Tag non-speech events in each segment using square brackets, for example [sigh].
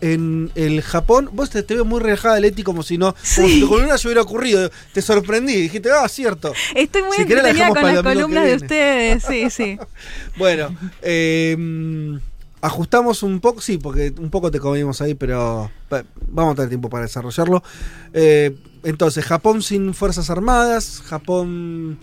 en el Japón. Vos te, te ves muy relajada, Leti, como si no. Como si tu columna se hubiera ocurrido. Te sorprendí. Dijiste, ah, cierto. Estoy muy Si la entretenida dejamos con las columnas de ustedes, sí, sí. [laughs] Bueno, eh, ajustamos un poco, sí, porque un poco te comimos ahí, pero vamos a tener tiempo para desarrollarlo. Eh, entonces, Japón sin fuerzas armadas, Japón...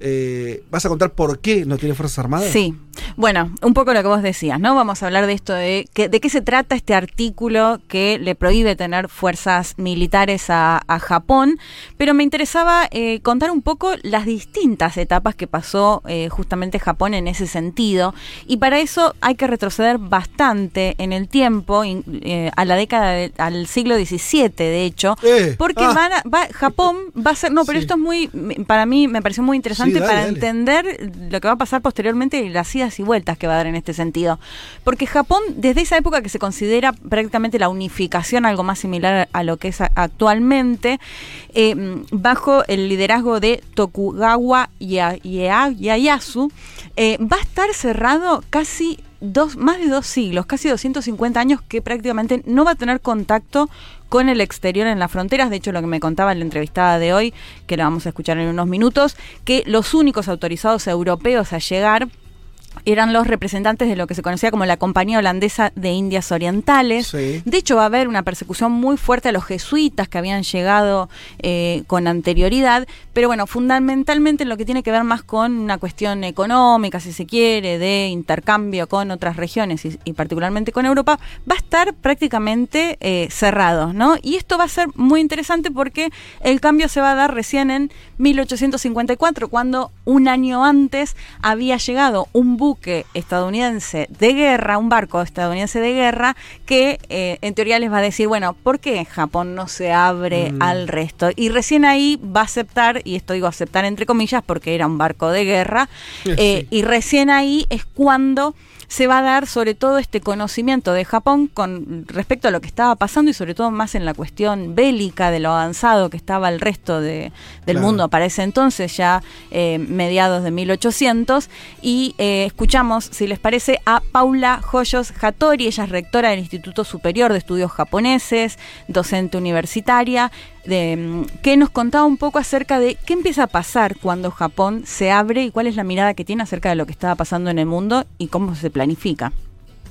eh, ¿Vas a contar por qué no tiene fuerzas armadas? Sí, bueno, un poco lo que vos decías, ¿no? Vamos a hablar de esto, de, que, de qué se trata este artículo que le prohíbe tener fuerzas militares a, a Japón, pero me interesaba eh, contar un poco las distintas etapas que pasó eh, justamente Japón en ese sentido, y para eso hay que retroceder bastante en el tiempo, in- eh, a la década, de- al siglo XVII, de hecho, porque ah. van a- va- Japón va a ser, no, pero Sí. esto es muy, para mí me pareció muy interesante Sí, dale, para dale. entender lo que va a pasar posteriormente y las idas y vueltas que va a dar en este sentido. Porque Japón, desde esa época que se considera prácticamente la unificación, algo más similar a lo que es actualmente, eh, bajo el liderazgo de Tokugawa Ya- Ya- Ieyasu, eh, va a estar cerrado casi dos, más de dos siglos, casi 250 años que prácticamente no va a tener contacto con el exterior en las fronteras. De hecho, lo que me contaba la entrevistada de hoy, que la vamos a escuchar en unos minutos, que los únicos autorizados europeos a llegar eran los representantes de lo que se conocía como la Compañía Holandesa de Indias Orientales. Sí. De hecho, va a haber una persecución muy fuerte a los jesuitas que habían llegado eh, con anterioridad, pero bueno, fundamentalmente lo que tiene que ver más con una cuestión económica, si se quiere, de intercambio con otras regiones y, y particularmente con Europa, va a estar prácticamente eh, cerrado, ¿no? Y esto va a ser muy interesante porque el cambio se va a dar recién en 1854, cuando un año antes había llegado un buque estadounidense de guerra, un barco estadounidense de guerra, que eh, en teoría les va a decir, bueno, ¿por qué Japón no se abre Mm. al resto? Y recién ahí va a aceptar, y esto digo aceptar entre comillas porque era un barco de guerra, Sí, eh, y recién ahí es cuando se va a dar sobre todo este conocimiento de Japón con respecto a lo que estaba pasando y sobre todo más en la cuestión bélica de lo avanzado que estaba el resto de- del Claro. mundo para ese entonces, ya eh, mediados de 1800. Y eh, escuchamos, si les parece, a Paula Joyos Hattori, ella es rectora del Instituto Superior de Estudios Japoneses, docente universitaria, de, mm, que nos contaba un poco acerca de qué empieza a pasar cuando Japón se abre y cuál es la mirada que tiene acerca de lo que estaba pasando en el mundo y cómo se planifica.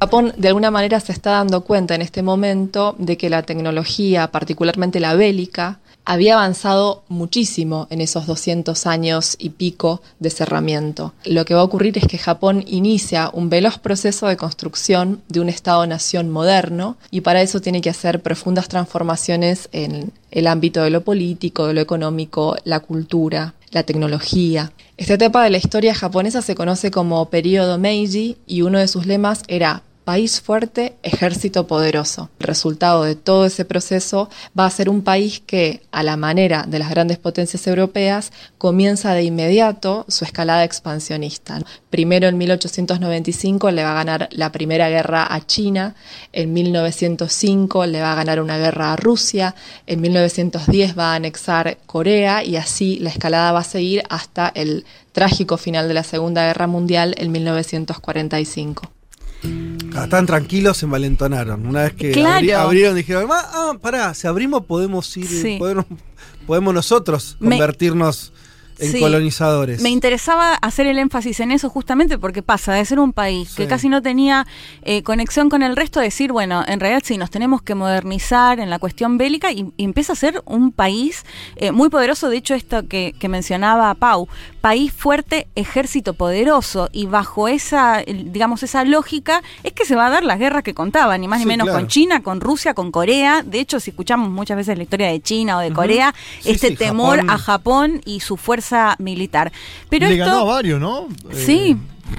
Japón de alguna manera se está dando cuenta en este momento de que la tecnología, particularmente la bélica, había avanzado muchísimo en esos 200 años y pico de cerramiento. Lo que va a ocurrir es que Japón inicia un veloz proceso de construcción de un Estado-nación moderno y para eso tiene que hacer profundas transformaciones en el ámbito de lo político, de lo económico, la cultura, la tecnología. Esta etapa de la historia japonesa se conoce como periodo Meiji y uno de sus lemas era país fuerte, ejército poderoso. El resultado de todo ese proceso va a ser un país que, a la manera de las grandes potencias europeas, comienza de inmediato su escalada expansionista. Primero en 1895 le va a ganar la primera guerra a China, en 1905 le va a ganar una guerra a Rusia, en 1910 va a anexar Corea y así la escalada va a seguir hasta el trágico final de la Segunda Guerra Mundial en 1945. Estaban tranquilos, se envalentonaron. Una vez que Claro. abri- abrieron, dijeron, ah, ah, pará, si abrimos podemos ir, Sí. podemos, podemos nosotros convertirnos en Sí. colonizadores. Me interesaba hacer el énfasis en eso justamente porque pasa de ser un país que casi no tenía eh, conexión con el resto a decir, bueno, en realidad sí, nos tenemos que modernizar en la cuestión bélica y, y empieza a ser un país eh, muy poderoso. De hecho, esto que, que mencionaba Pau, país fuerte, ejército poderoso y bajo esa, digamos, esa lógica es que se va a dar las guerras que contaban, ni más Sí, ni menos claro. con China, con Rusia, con Corea. De hecho, si escuchamos muchas veces la historia de China o de Corea, este temor Japón. a Japón y su fuerza militar. Pero Le esto, ganó a varios, ¿no? Eh, Sí.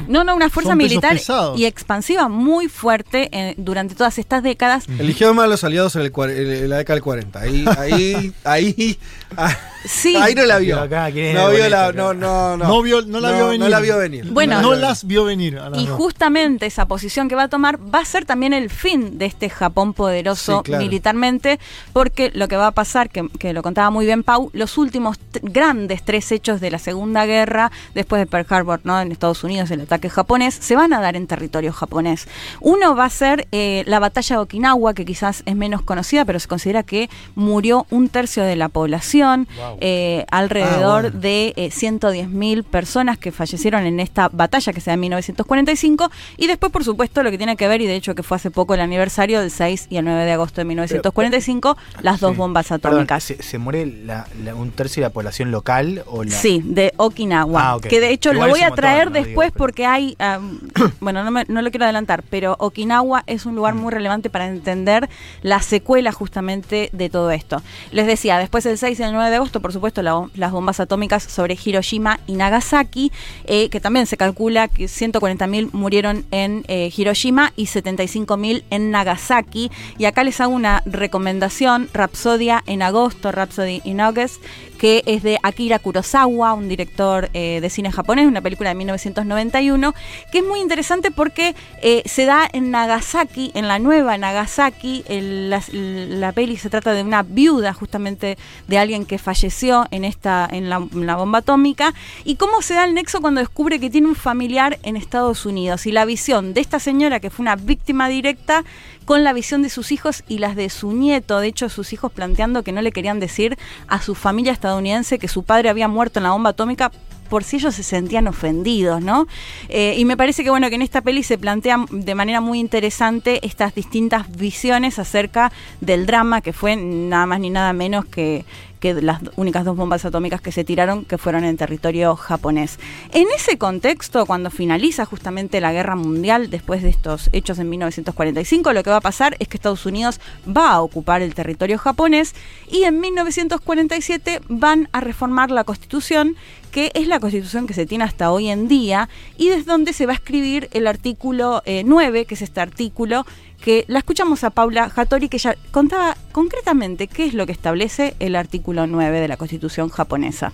No, no, una fuerza militar pesados. y expansiva muy fuerte eh, durante todas estas décadas. Eligió más a los aliados en, el, en- en la década del 40. Ahí, ahí, ahí, ah, Sí. ahí no la vio. Pero acá, ¿quién es no vio la, no, no, no. No, vio, no la vio venir. No la vio venir. Bueno. no las vio venir. a las Y dos. justamente esa posición que va a tomar va a ser también el fin de este Japón poderoso Sí, claro. militarmente, porque lo que va a pasar, que, que lo contaba muy bien Pau, los últimos grandes tres hechos de la Segunda Guerra, después de Pearl Harbor, ¿no? en Estados Unidos, el ataque japonés, se van a dar en territorio japonés. Uno va a ser eh, la batalla de Okinawa, que quizás es menos conocida, pero se considera que murió un tercio de la población, eh, alrededor Ah, bueno. de eh, 110.000 personas que fallecieron en esta batalla que se da en 1945 y después por supuesto lo que tiene que ver y de hecho que fue hace poco el aniversario del 6 y el 9 de agosto de 1945 las dos Sí. bombas Perdón, atómicas. ¿se, se muere la- la- un tercio de la población local o la...? Sí, de Okinawa. Ah. Que de hecho Igual lo voy a montón, traer ¿no? después Digo, pero- porque hay. [coughs] bueno, no, me- no lo quiero adelantar, pero Okinawa es un lugar muy relevante para entender la secuela justamente de todo esto. Les decía, después del 6 y el 9 de agosto, por supuesto, la- las bombas atómicas sobre Hiroshima y Nagasaki, eh, que también se calcula que 140.000 murieron en eh, Hiroshima y 75.000 en Nagasaki. Y acá les hago una recomendación: Rapsodia en agosto, Rhapsody in August, que es de Akira Kurosawa, un director eh, de cine japonés, una película de 1991, que es muy interesante porque eh, se da en Nagasaki, en la nueva Nagasaki. La, la peli se trata de una viuda justamente de alguien que falleció en esta en la bomba atómica y cómo se da el nexo cuando descubre que tiene un familiar en Estados Unidos y la visión de esta señora que fue una víctima directa con la visión de sus hijos y las de su nieto. De hecho, sus hijos planteando que no le querían decir a su familia estadounidense que su padre había muerto en la bomba atómica por si ellos se sentían ofendidos, ¿no? Eh, y me parece que bueno que en esta peli se plantea de manera muy interesante estas distintas visiones acerca del drama que fue nada más ni nada menos que que las únicas dos bombas atómicas que se tiraron que fueron en territorio japonés. En ese contexto, cuando finaliza justamente la guerra mundial después de estos hechos en 1945, lo que va a pasar es que Estados Unidos va a ocupar el territorio japonés y en 1947 van a reformar la constitución que es la constitución que se tiene hasta hoy en día y desde donde se va a escribir el artículo eh, 9, que es este artículo que la escuchamos a Paula Hattori, que ya contaba concretamente qué es lo que establece el artículo 9 de la constitución japonesa.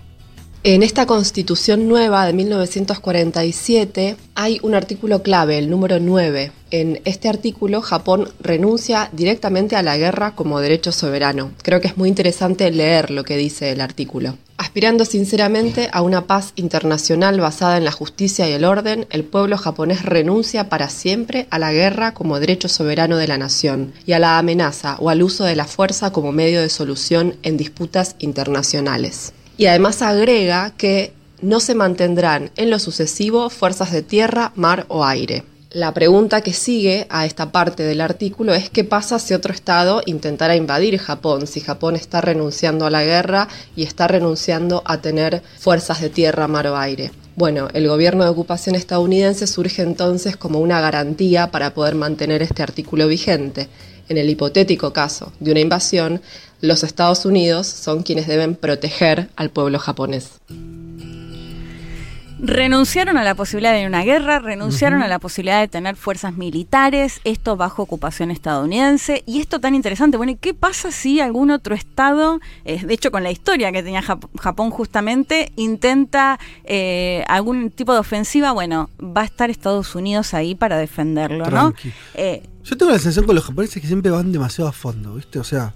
En esta constitución nueva de 1947 hay un artículo clave, el número 9. En este artículo Japón renuncia directamente a la guerra como derecho soberano. Creo que es muy interesante leer lo que dice el artículo. Aspirando sinceramente a una paz internacional basada en la justicia y el orden, el pueblo japonés renuncia para siempre a la guerra como derecho soberano de la nación y a la amenaza o al uso de la fuerza como medio de solución en disputas internacionales. Y además agrega que no se mantendrán en lo sucesivo fuerzas de tierra, mar o aire. La pregunta que sigue a esta parte del artículo es qué pasa si otro Estado intentara invadir Japón, si Japón está renunciando a la guerra y está renunciando a tener fuerzas de tierra, mar o aire. Bueno, el gobierno de ocupación estadounidense surge entonces como una garantía para poder mantener este artículo vigente. En el hipotético caso de una invasión, los Estados Unidos son quienes deben proteger al pueblo japonés. Renunciaron a la posibilidad de una guerra, renunciaron a la posibilidad de tener fuerzas militares, esto bajo ocupación estadounidense. Y esto tan interesante, bueno, ¿y qué pasa si algún otro estado, eh, de hecho con la historia que tenía Jap- Japón justamente, intenta eh, algún tipo de ofensiva? Bueno, va a estar Estados Unidos ahí para defenderlo, ¿no? Eh, Yo tengo la sensación con los japoneses que siempre van demasiado a fondo, ¿viste? O sea,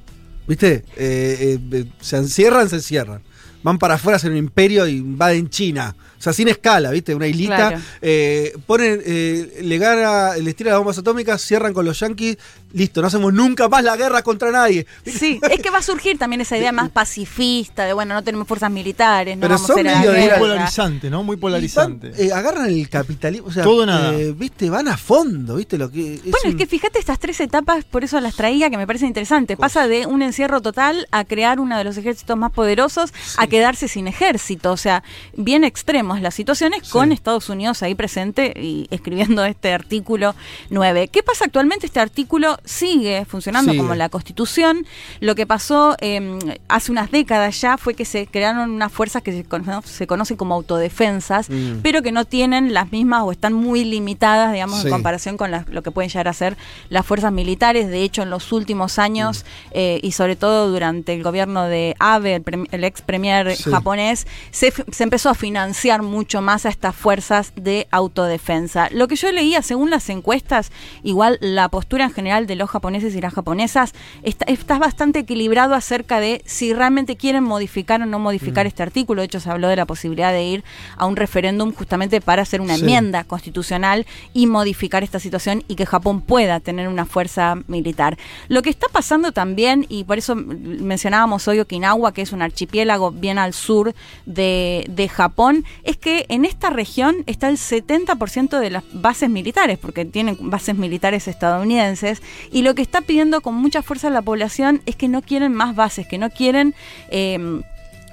¿viste? Eh, eh, se encierran, se encierran. Van para afuera a hacer un imperio y invaden China. O sea, sin escala, ¿viste? Una. Claro. Eh, ponen, eh, le gana, les tira las bombas atómicas, cierran con los yanquis. Listo, no hacemos nunca más la guerra contra nadie. Sí, es que va a surgir también esa idea más pacifista de, bueno, no tenemos fuerzas militares, no Pero vamos son a medio de Muy polarizante, ¿no? Muy polarizante. van, eh, agarran el capitalismo. O sea, Todo nada. eh, ¿Viste? Van a fondo, ¿viste? Lo que es Bueno, es que fíjate estas tres etapas, por eso las traía, que me parecen interesantes. Pasa de un encierro total a crear uno de los ejércitos más poderosos, a quedarse sin ejército. O sea, bien extremos las situaciones con Estados Unidos ahí presente y escribiendo este artículo 9. ¿Qué pasa actualmente? Este artículo sigue funcionando Sigue. como la Constitución. Lo que pasó eh, hace unas décadas ya fue que se crearon unas fuerzas que se, cono- se conocen como autodefensas, Mm. pero que no tienen las mismas o están muy limitadas, digamos, Sí. en comparación con las- lo que pueden llegar a ser las fuerzas militares. De hecho, en los últimos años Mm. eh, y sobre todo durante el gobierno de Abe, el, ex premier Sí. japonés, se, se empezó a financiar mucho más a estas fuerzas de autodefensa. Lo que yo leía, según las encuestas, igual la postura en general de los japoneses y las japonesas está, está bastante equilibrado acerca de si realmente quieren modificar o no modificar este artículo. De hecho, se habló de la posibilidad de ir a un referéndum justamente para hacer una Sí. enmienda constitucional y modificar esta situación y que Japón pueda tener una fuerza militar. Lo que está pasando también, y por eso mencionábamos hoy Okinawa, que es un archipiélago bien al sur de, de Japón, es que en esta región está el 70% de las bases militares, porque tienen bases militares estadounidenses, y lo que está pidiendo con mucha fuerza la población es que no quieren más bases, que no quieren... eh,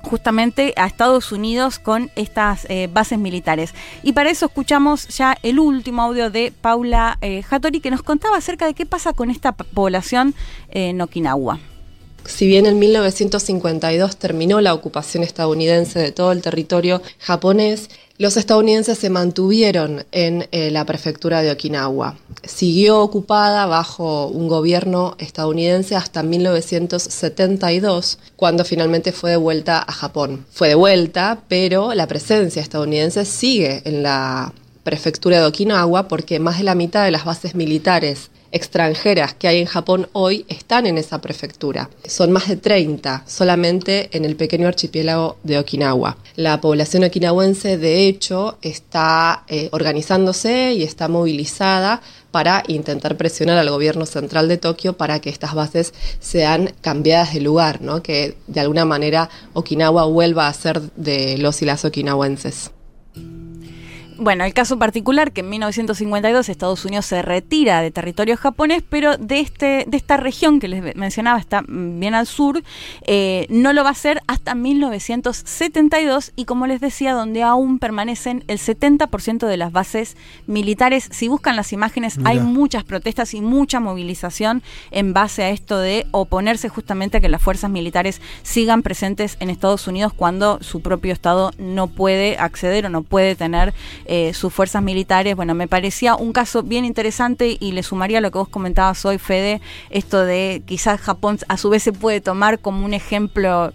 justamente a Estados Unidos con estas eh, bases militares. Y para eso escuchamos ya el último audio de Paula eh, Hattori que nos contaba acerca de qué pasa con esta población en Okinawa. Si bien en 1952 terminó la ocupación estadounidense de todo el territorio japonés, los estadounidenses se mantuvieron en eh, la prefectura de Okinawa. Siguió ocupada bajo un gobierno estadounidense hasta 1972, cuando finalmente fue devuelta a Japón. Fue devuelta, pero la presencia estadounidense sigue en la prefectura de Okinawa porque más de la mitad de las bases militares extranjeras que hay en Japón hoy están en esa prefectura. Son más de 30 solamente en el pequeño archipiélago de Okinawa. La población okinawense, de hecho, está eh, organizándose y está movilizada para intentar presionar al gobierno central de Tokio para que estas bases sean cambiadas de lugar, ¿no? que de alguna manera Okinawa vuelva a ser de los y las okinawenses. Bueno, el caso particular que en 1952 Estados Unidos se retira de territorio japonés, pero de este de esta región que les mencionaba está bien al sur, eh, no lo va a hacer hasta 1972 y como les decía, donde aún permanecen el 70% de las bases militares. Si buscan las imágenes, hay muchas protestas y mucha movilización en base a esto de oponerse justamente a que las fuerzas militares sigan presentes en Estados Unidos cuando su propio Estado no puede acceder o no puede tener eh, sus fuerzas militares. Bueno, me parecía un caso bien interesante y le sumaría lo que vos comentabas hoy, Fede, esto de quizás Japón a su vez se puede tomar como un ejemplo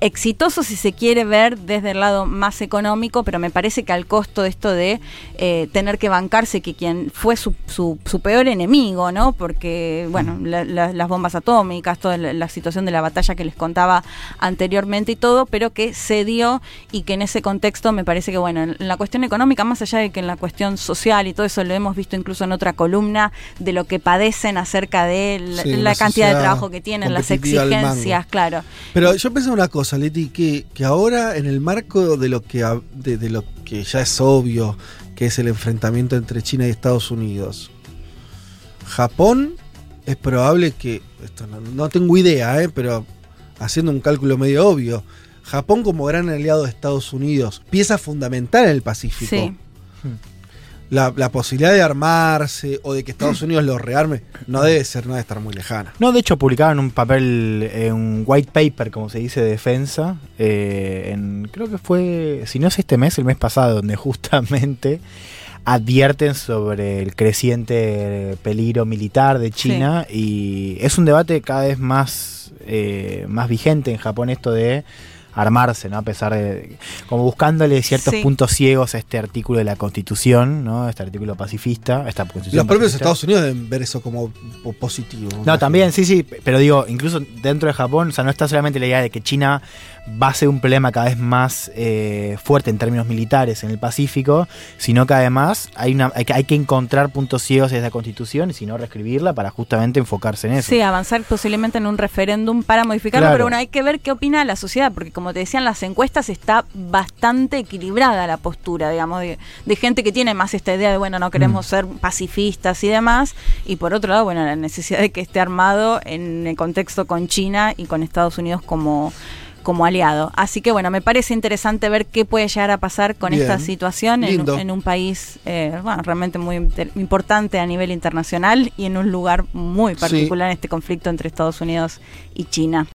exitoso si se quiere ver desde el lado más económico, pero me parece que al costo de esto de eh, tener que bancarse que quien fue su, su, su peor enemigo, ¿no? Porque, bueno, la- la- las bombas atómicas, toda la, la situación de la batalla que les contaba anteriormente y todo, pero que cedió y que en ese contexto me parece que, bueno, en la cuestión económica, más allá de que en la cuestión social y todo eso lo hemos visto incluso en otra columna de lo que padecen acerca de la, Sí, la una cantidad de trabajo que tienen, las exigencias, claro. Pero yo pensé una cosa, Leti, que, que ahora en el marco de lo que de, de lo que ya es obvio, que es el enfrentamiento entre China y Estados Unidos, Japón es probable que, esto no, no tengo idea, eh, pero haciendo un cálculo medio obvio, Japón como gran aliado de Estados Unidos, pieza fundamental en el Pacífico. Sí. La, la posibilidad de armarse o de que Estados Unidos lo rearme no debe ser, no debe estar muy lejana. No, de hecho publicaron un papel, eh, un white paper, como se dice, de defensa, eh, en, creo que fue, si no es este mes, el mes pasado, donde [laughs] justamente advierten sobre el creciente peligro militar de China y es un debate cada vez más, eh, más vigente en Japón esto de armarse, ¿no? A pesar de, como buscándole ciertos Sí. puntos ciegos a este artículo de la Constitución, ¿no? Este artículo pacifista, esta Constitución Los propios pacifista. Estados Unidos deben ver eso como po- positivo. No, también, sí, sí, pero digo, incluso dentro de Japón, o sea, no está solamente la idea de que China va a ser un problema cada vez más eh, fuerte en términos militares en el Pacífico, sino que además hay, una, hay, que, hay que encontrar puntos ciegos de esa constitución y si no reescribirla para justamente enfocarse en eso. Sí, avanzar posiblemente en un referéndum para modificarlo, Claro. pero bueno, hay que ver qué opina la sociedad, porque como te decían las encuestas está bastante equilibrada la postura, digamos, de, de gente que tiene más esta idea de, bueno, no queremos Mm. ser pacifistas y demás, y por otro lado, bueno, la necesidad de que esté armado en el contexto con China y con Estados Unidos como como aliado. Así que bueno, me parece interesante ver qué puede llegar a pasar con Bien. esta situación en, un país eh, bueno, realmente muy importante a nivel internacional y en un lugar muy particular en este conflicto entre Estados Unidos y China.